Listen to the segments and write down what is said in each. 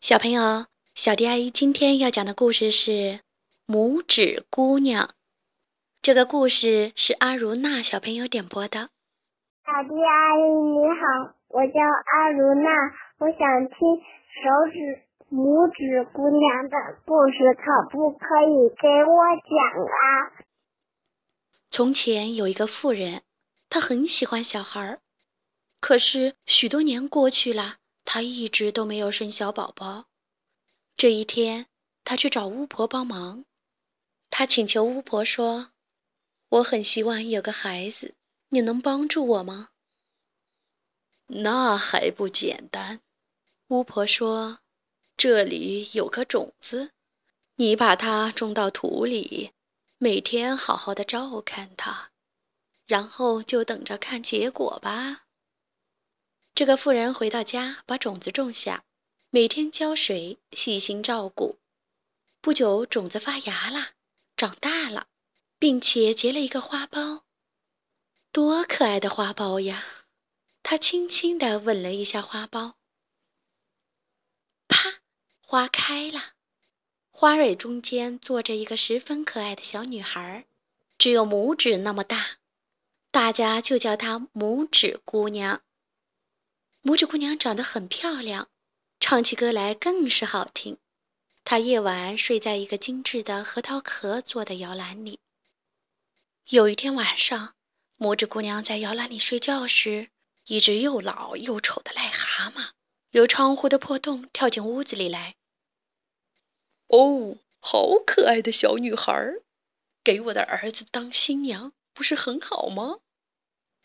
小朋友，小迪阿姨今天要讲的故事是《拇指姑娘》。这个故事是阿如娜小朋友点播的。小迪阿姨你好，我叫阿如娜，我想听手指拇指姑娘的故事，可不可以给我讲啊？从前有一个妇人，她很喜欢小孩儿，可是许多年过去了。她一直都没有生小宝宝。这一天，她去找巫婆帮忙。她请求巫婆说：“我很希望有个孩子，你能帮助我吗？”那还不简单。巫婆说：“这里有颗种子，你把它种到土里，每天好好的照看它，然后就等着看结果吧。”这个妇人回到家，把种子种下，每天浇水，细心照顾。不久，种子发芽了，长大了，并且结了一个花苞。多可爱的花苞呀！他轻轻地吻了一下花苞，啪，花开了。花蕊中间坐着一个十分可爱的小女孩，只有拇指那么大，大家就叫她拇指姑娘。拇指姑娘长得很漂亮，唱起歌来更是好听。她夜晚睡在一个精致的核桃壳做的摇篮里。有一天晚上，拇指姑娘在摇篮里睡觉时，一只又老又丑的癞蛤蟆由窗户的破洞跳进屋子里来。哦，好可爱的小女孩，给我的儿子当新娘不是很好吗？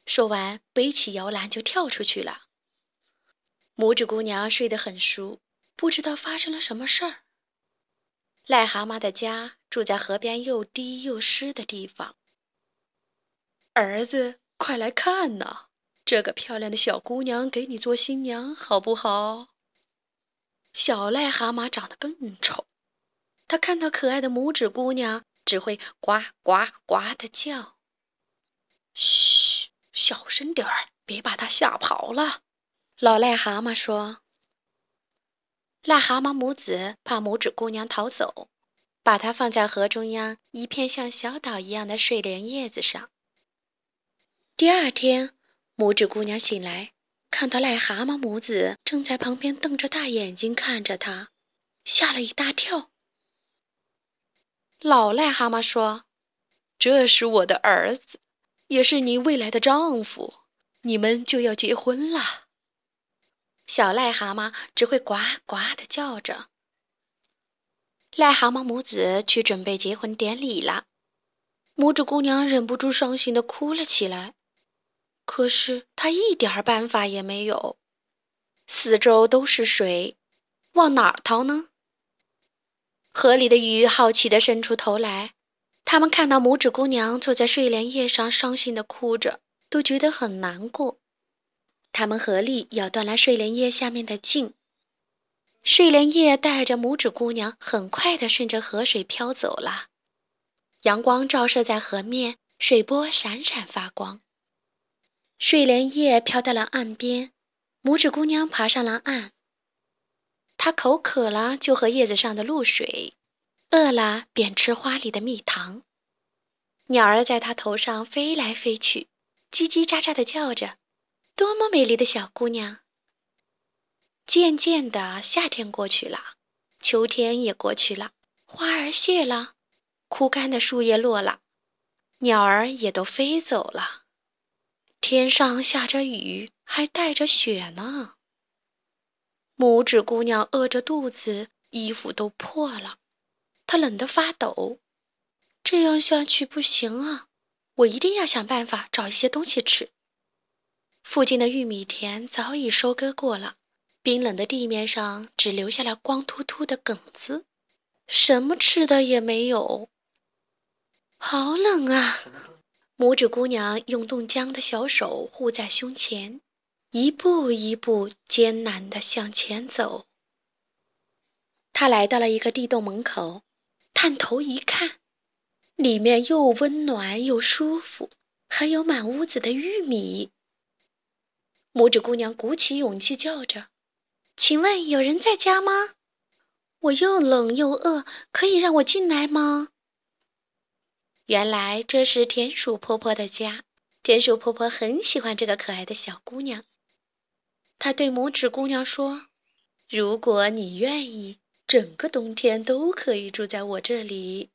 说完，背起摇篮就跳出去了。拇指姑娘睡得很熟，不知道发生了什么事儿。癞蛤蟆的家住在河边又低又湿的地方。儿子，快来看呐！这个漂亮的小姑娘给你做新娘，好不好？小癞蛤蟆长得更丑，他看到可爱的拇指姑娘，只会呱呱呱的叫。嘘，小声点儿，别把她吓跑了。老癞蛤蟆说：“癞蛤蟆母子怕拇指姑娘逃走，把它放在河中央一片像小岛一样的睡莲叶子上。第二天，拇指姑娘醒来，看到癞蛤蟆母子正在旁边瞪着大眼睛看着她，吓了一大跳。老癞蛤蟆说：‘这是我的儿子，也是你未来的丈夫，你们就要结婚了。’”小癞蛤蟆只会呱呱地叫着。癞蛤蟆母子去准备结婚典礼了，拇指姑娘忍不住伤心地哭了起来。可是她一点办法也没有，四周都是水，往哪儿逃呢？河里的鱼好奇地伸出头来，他们看到拇指姑娘坐在睡莲叶上，伤心地哭着，都觉得很难过。他们合力咬断了睡莲叶下面的茎，睡莲叶带着拇指姑娘很快地顺着河水飘走了。阳光照射在河面，水波闪闪发光。睡莲叶飘到了岸边，拇指姑娘爬上了岸。她口渴了就喝叶子上的露水，饿了便吃花里的蜜糖。鸟儿在她头上飞来飞去，叽叽喳喳地叫着。多么美丽的小姑娘！渐渐的，夏天过去了，秋天也过去了，花儿谢了，枯干的树叶落了，鸟儿也都飞走了，天上下着雨，还带着雪呢。拇指姑娘饿着肚子，衣服都破了，她冷得发抖。这样下去不行啊！我一定要想办法找一些东西吃。附近的玉米田早已收割过了，冰冷的地面上只留下了光秃秃的梗子，什么吃的也没有。好冷啊！拇指姑娘用冻僵的小手护在胸前，一步一步艰难地向前走。她来到了一个地洞门口，探头一看，里面又温暖又舒服，还有满屋子的玉米。拇指姑娘鼓起勇气叫着：“请问有人在家吗？”我又冷又饿，可以让我进来吗？”原来这是田鼠婆婆的家。田鼠婆婆很喜欢这个可爱的小姑娘。她对拇指姑娘说：“如果你愿意，整个冬天都可以住在我这里，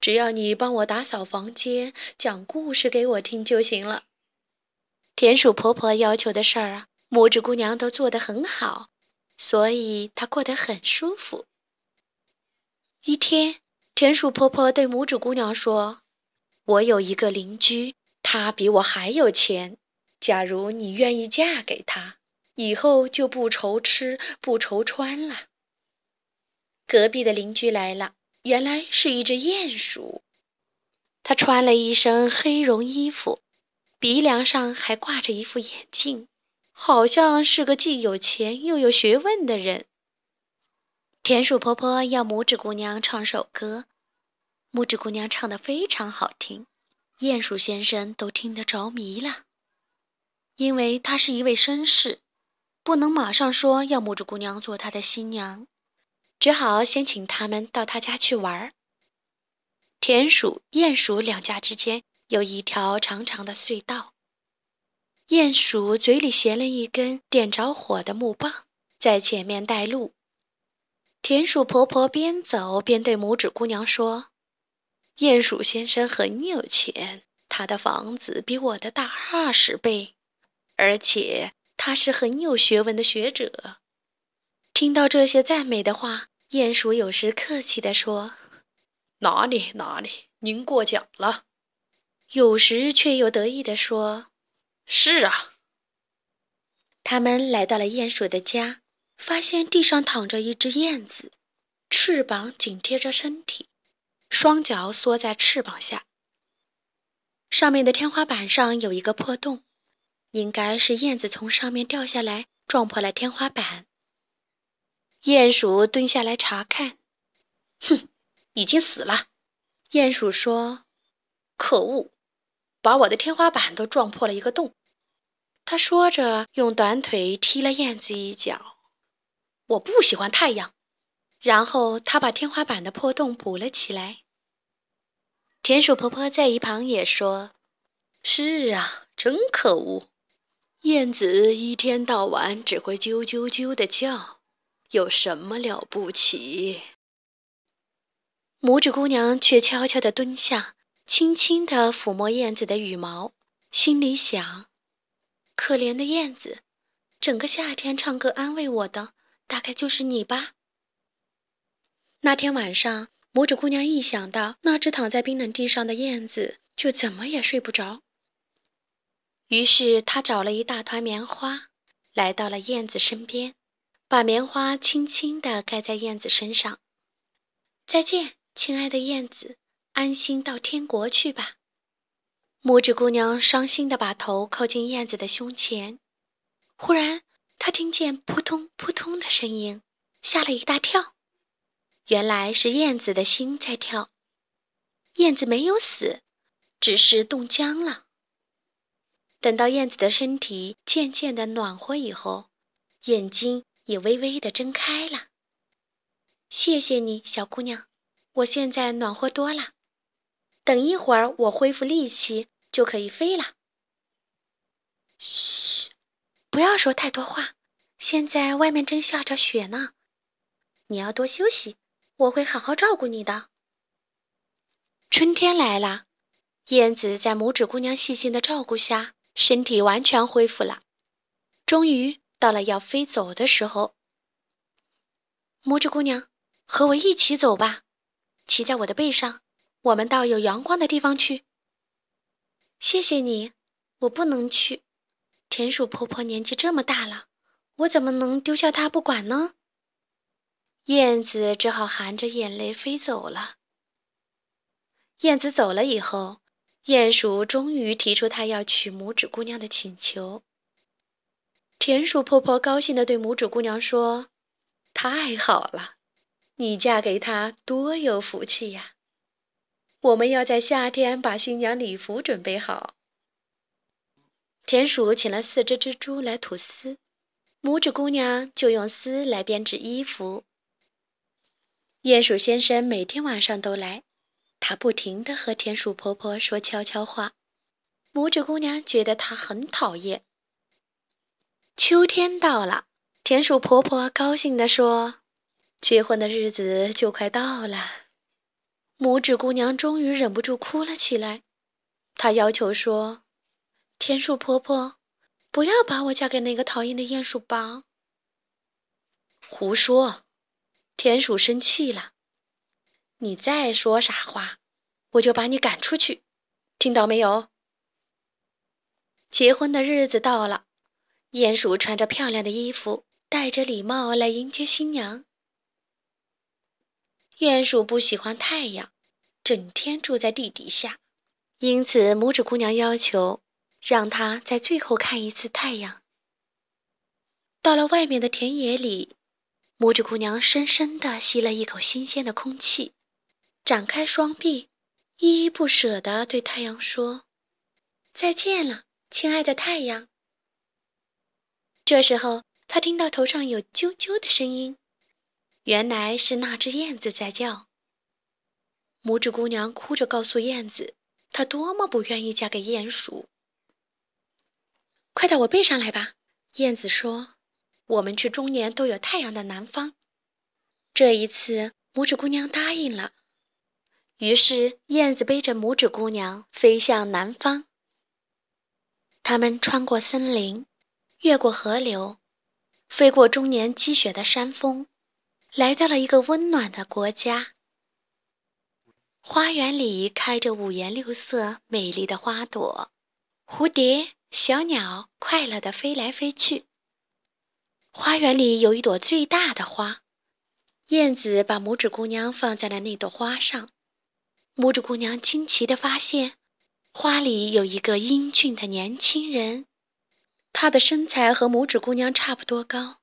只要你帮我打扫房间、讲故事给我听就行了。”田鼠婆婆要求的事儿啊，拇指姑娘都做得很好，所以她过得很舒服。一天，田鼠婆婆对拇指姑娘说：“我有一个邻居。”他比我还有钱。假如你愿意嫁给他，以后就不愁吃不愁穿了。隔壁的邻居来了，原来是一只鼹鼠。他穿了一身黑绒衣服，鼻梁上还挂着一副眼镜，好像是个既有钱又有学问的人。田鼠婆婆要拇指姑娘唱首歌，拇指姑娘唱得非常好听。鼹鼠先生都听得着迷了，因为他是一位绅士，不能马上说要拇指姑娘做他的新娘，只好先请他们到他家去玩儿。田鼠、鼹鼠两家之间有一条长长的隧道，鼹鼠嘴里衔了一根点着火的木棒，在前面带路。田鼠婆婆边走边对拇指姑娘说。鼹鼠先生很有钱，他的房子比我的大二十倍，而且他是很有学问的学者。听到这些赞美的话，鼹鼠有时客气地说：“哪里哪里，您过奖了。”有时却又得意地说：“是啊。”他们来到了鼹鼠的家，发现地上躺着一只燕子，翅膀紧贴着身体。双脚缩在翅膀下，上面的天花板上有一个破洞，应该是燕子从上面掉下来撞破了天花板。鼹鼠蹲下来查看，哼，已经死了。鼹鼠说：“可恶，把我的天花板都撞破了一个洞。”他说着，用短腿踢了燕子一脚。我不喜欢太阳。然后他把天花板的破洞补了起来。田鼠婆婆在一旁也说：“是啊，真可恶！燕子一天到晚只会啾啾啾的叫，有什么了不起？”拇指姑娘却悄悄地蹲下，轻轻地抚摸燕子的羽毛，心里想：“可怜的燕子，整个夏天唱歌安慰我的，大概就是你吧。”那天晚上。拇指姑娘一想到那只躺在冰冷地上的燕子，就怎么也睡不着。于是她找了一大团棉花，来到了燕子身边，把棉花轻轻地盖在燕子身上。再见，亲爱的燕子，安心到天国去吧。拇指姑娘伤心地把头靠近燕子的胸前，忽然她听见扑通扑通的声音，吓了一大跳。原来是燕子的心在跳，燕子没有死，只是冻僵了。等到燕子的身体渐渐的暖和以后，眼睛也微微的睁开了。谢谢你，小姑娘，我现在暖和多了。等一会儿我恢复力气就可以飞了。嘘，不要说太多话，现在外面正下着雪呢，你要多休息。我会好好照顾你的。春天来了，燕子在拇指姑娘细心的照顾下，身体完全恢复了。终于到了要飞走的时候，拇指姑娘，和我一起走吧，骑在我的背上，我们到有阳光的地方去。谢谢你，我不能去。田鼠婆婆年纪这么大了，我怎么能丢下她不管呢？燕子只好含着眼泪飞走了。燕子走了以后，鼹鼠终于提出他要娶拇指姑娘的请求。田鼠婆婆高兴地对拇指姑娘说：“太好了，你嫁给他多有福气呀！我们要在夏天把新娘礼服准备好。”田鼠请了四只蜘蛛来吐丝，拇指姑娘就用丝来编织衣服。鼹鼠先生每天晚上都来，他不停地和田鼠婆婆说悄悄话。拇指姑娘觉得他很讨厌。秋天到了，田鼠婆婆高兴地说：“结婚的日子就快到了。”拇指姑娘终于忍不住哭了起来。她要求说：“田鼠婆婆，不要把我嫁给那个讨厌的鼹鼠吧。”胡说！田鼠生气了，你再说傻话，我就把你赶出去，听到没有？结婚的日子到了，鼹鼠穿着漂亮的衣服，戴着礼帽来迎接新娘。鼹鼠不喜欢太阳，整天住在地底下，因此拇指姑娘要求让它在最后看一次太阳。到了外面的田野里。拇指姑娘深深地吸了一口新鲜的空气，展开双臂，依依不舍地对太阳说：“再见了，亲爱的太阳。”这时候，她听到头上有啾啾的声音，原来是那只燕子在叫。拇指姑娘哭着告诉燕子，她多么不愿意嫁给鼹鼠。快到我背上来吧，燕子说。我们去终年都有太阳的南方。这一次，拇指姑娘答应了。于是，燕子背着拇指姑娘飞向南方。他们穿过森林，越过河流，飞过终年积雪的山峰，来到了一个温暖的国家。花园里开着五颜六色、美丽的花朵，蝴蝶、小鸟快乐地飞来飞去。花园里有一朵最大的花，燕子把拇指姑娘放在了那朵花上。拇指姑娘惊奇地发现，花里有一个英俊的年轻人，他的身材和拇指姑娘差不多高，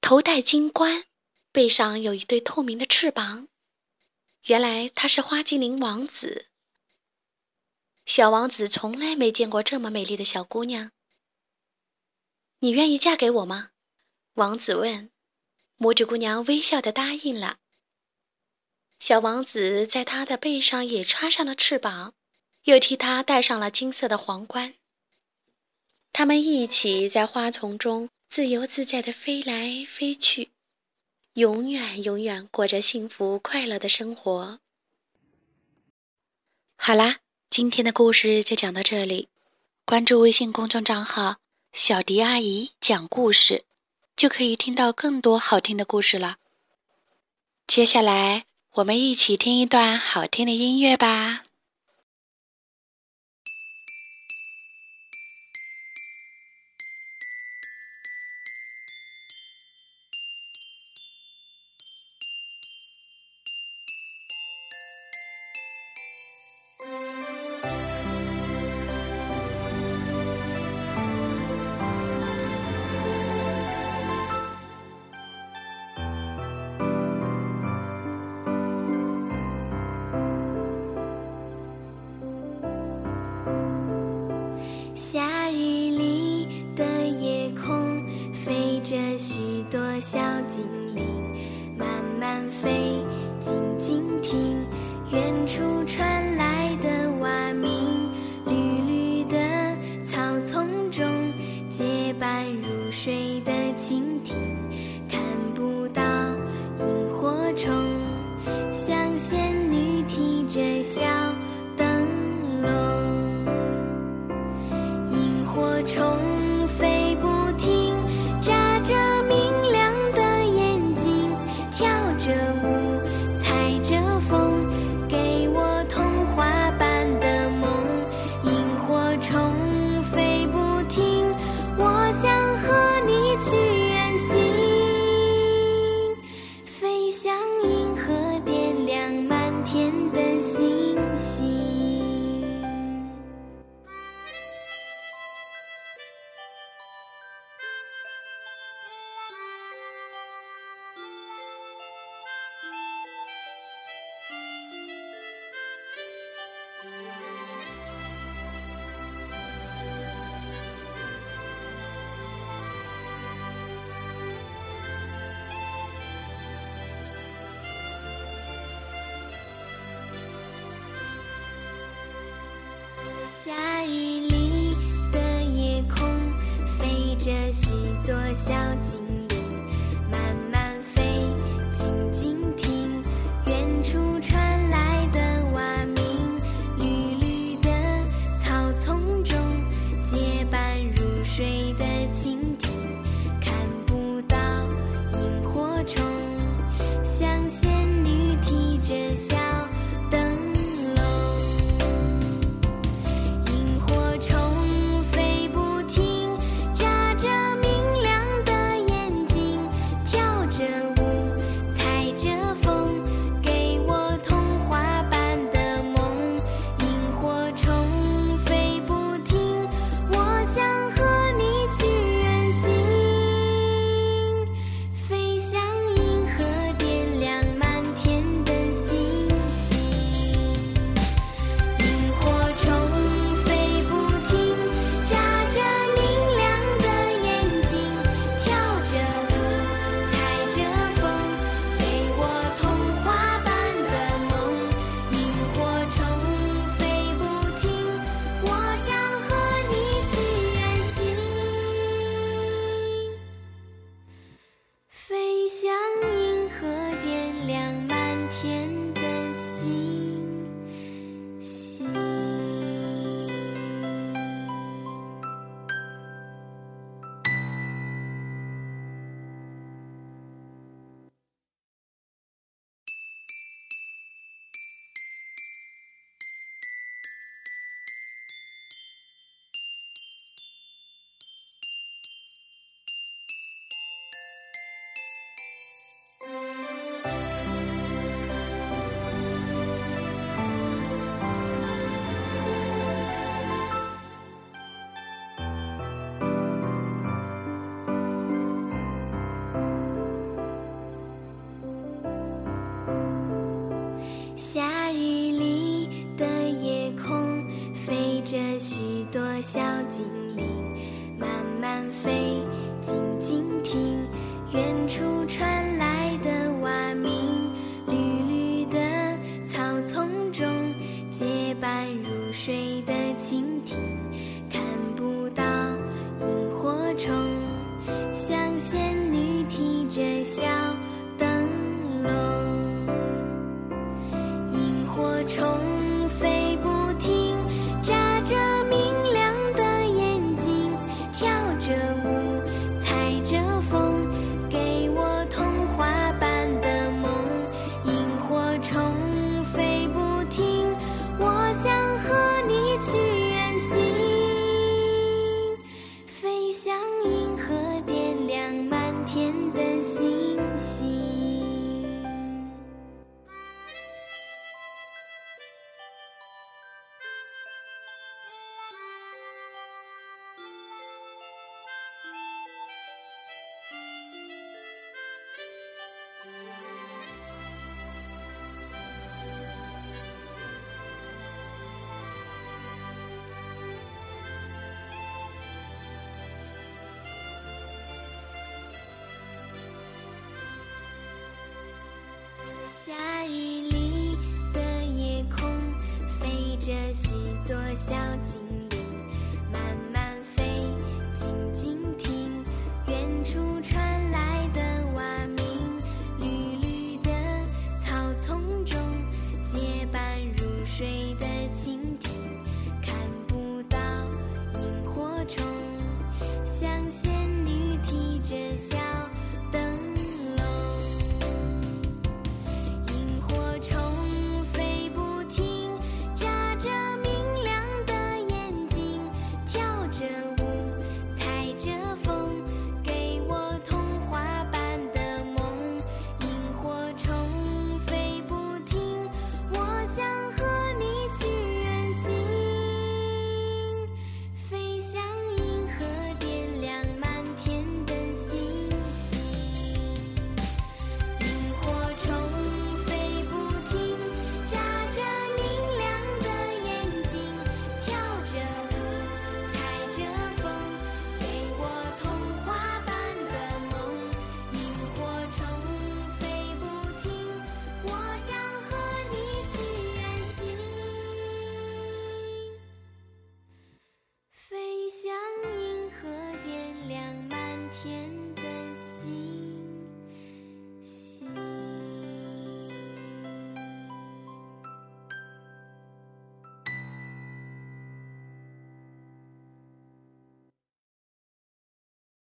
头戴金冠，背上有一对透明的翅膀。原来他是花精灵王子。小王子从来没见过这么美丽的小姑娘。你愿意嫁给我吗？王子问：“拇指姑娘微笑的答应了。”小王子在她的背上也插上了翅膀，又替她戴上了金色的皇冠。他们一起在花丛中自由自在的飞来飞去，永远永远过着幸福快乐的生活。好啦，今天的故事就讲到这里。关注微信公众账号“小迪阿姨讲故事”。就可以听到更多好听的故事了。接下来，我们一起听一段好听的音乐吧。着许多小鸡夏日里的夜空飞着许多小精灵。